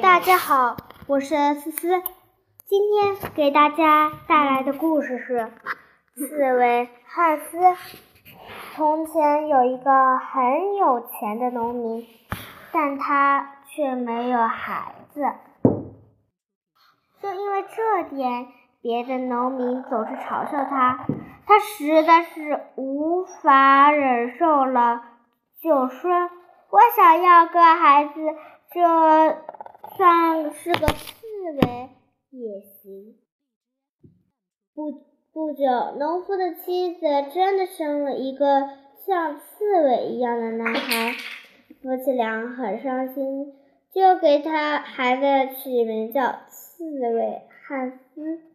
大家好，我是思思。今天给大家带来的故事是《刺猬汉斯》。从前有一个很有钱的农民，但他却没有孩子。就因为这点，别的农民总是嘲笑他。他实在是无法忍受了，就说：“我想要个孩子，这算是个刺猬也行。”不不久，农夫的妻子真的生了一个像刺猬一样的男孩，夫妻俩很伤心，就给他孩子取名叫刺猬汉斯。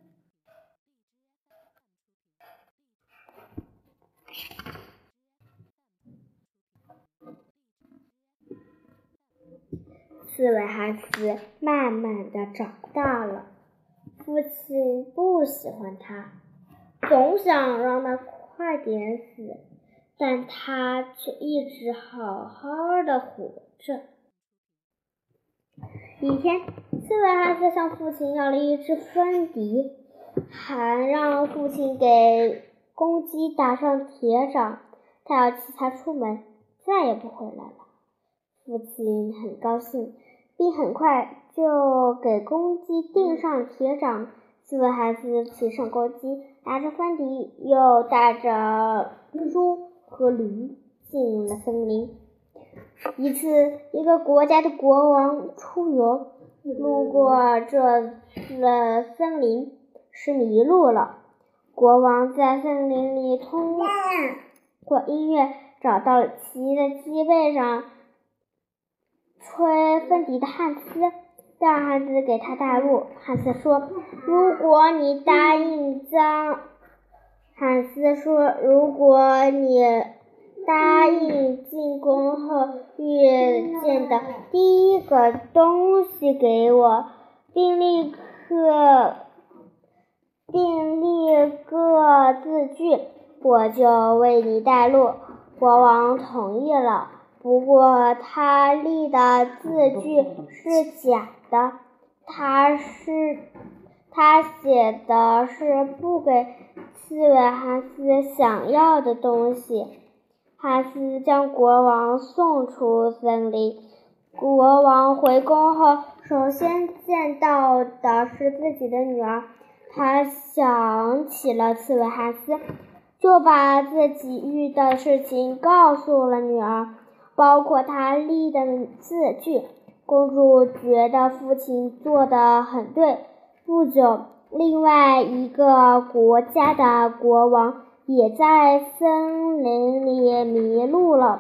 刺猬汉斯慢慢的长大了，父亲不喜欢他，总想让他快点死，但他却一直好好的活着。一天，刺猬汉斯向父亲要了一只风笛，还让父亲给公鸡打上铁掌，他要骑它出门，再也不回来了。父亲很高兴。并很快就给公鸡钉上铁掌。四个孩子骑上公鸡，拿着风笛，又带着猪和驴进了森林。一次，一个国家的国王出游，路过这了森林，是迷路了。国王在森林里通过音乐，找到了骑在鸡背上。吹风笛的汉斯让汉斯给他带路。汉斯说：“如果你答应将……”汉斯说：“如果你答应进宫后遇见的第一个东西给我，并立刻并立个字据，我就为你带路。”国王同意了。不过，他立的字据是假的。他是他写的是不给刺猬汉斯想要的东西。汉斯将国王送出森林。国王回宫后，首先见到的是自己的女儿。他想起了刺猬汉斯，就把自己遇到的事情告诉了女儿。包括他立的字据，公主觉得父亲做的很对。不久，另外一个国家的国王也在森林里迷路了，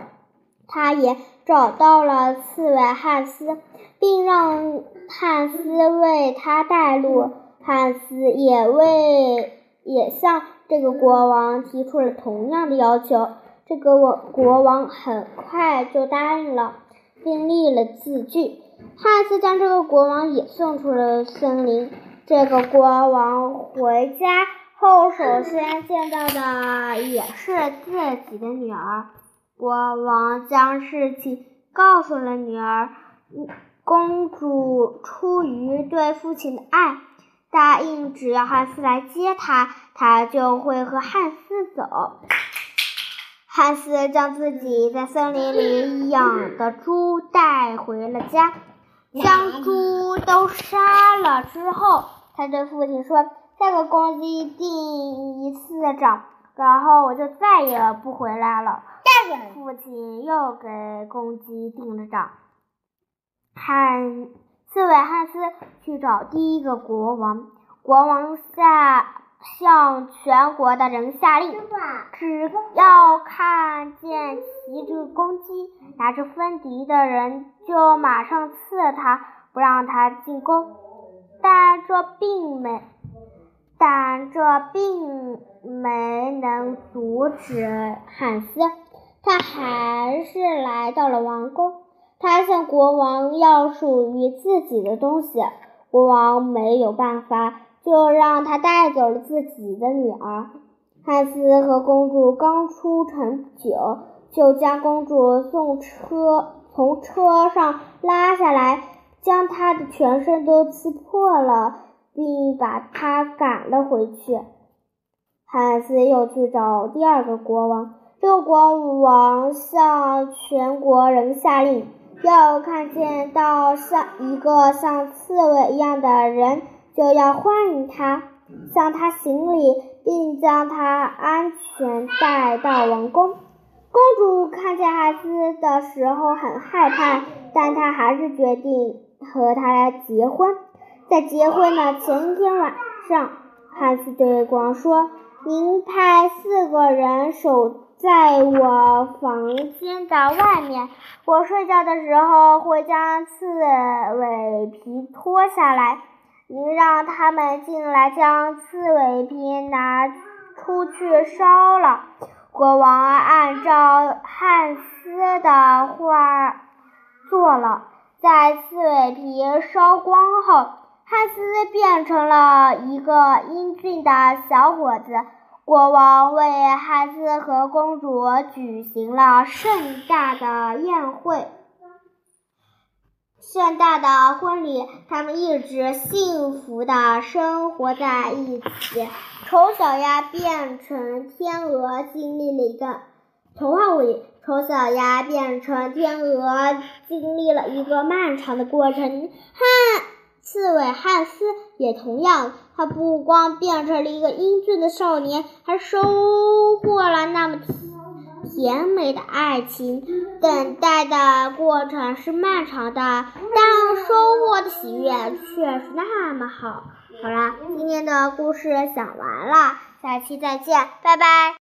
他也找到了刺猬汉斯，并让汉斯为他带路。汉斯也为也向这个国王提出了同样的要求。这个我国王很快就答应了，并立了字据。汉斯将这个国王也送出了森林。这个国王回家后，首先见到的也是自己的女儿。国王将事情告诉了女儿。公主出于对父亲的爱，答应只要汉斯来接她，她就会和汉斯走。汉斯将自己在森林里养的猪带回了家，将猪都杀了之后，他对父亲说：“再给公鸡定一次掌，然后我就再也不回来了。”父亲又给公鸡定了掌。汉刺猬汉斯去找第一个国王，国王下。向全国的人下令，只要看见骑着公鸡、拿着风笛的人，就马上刺他，不让他进宫。但这并没，但这并没能阻止汉斯，他还是来到了王宫。他向国王要属于自己的东西，国王没有办法。就让他带走了自己的女儿。汉斯和公主刚出城不久，就将公主送车从车上拉下来，将她的全身都刺破了，并把他赶了回去。汉斯又去找第二个国王，这个国王向全国人下令，要看见到像一个像刺猬一样的人，就要欢迎他，向他行礼，并将他安全带到王宫。公主看见孩子的时候很害怕，但她还是决定和他结婚。在结婚的前一天晚上，汉斯对国王说：“您派四个人守在我房间的外面，我睡觉的时候会将刺猬皮脱下来。您让他们进来，将刺猬皮拿出去烧了。”国王按照汉斯的话做了，在刺猬皮烧光后，汉斯变成了一个英俊的小伙子。国王为汉斯和公主举行了盛大的宴会。盛大的婚礼，他们一直幸福的生活在一起。丑小鸭变成天鹅，经历了一个童话屋里，丑小鸭变成天鹅，经历了一个漫长的过程。汉刺猬汉斯也同样，他不光变成了一个英俊的少年，还收获了那么。甜美的爱情，等待的过程是漫长的，但收获的喜悦却是那么好。好啦，今天的故事讲完了，下期再见，拜拜。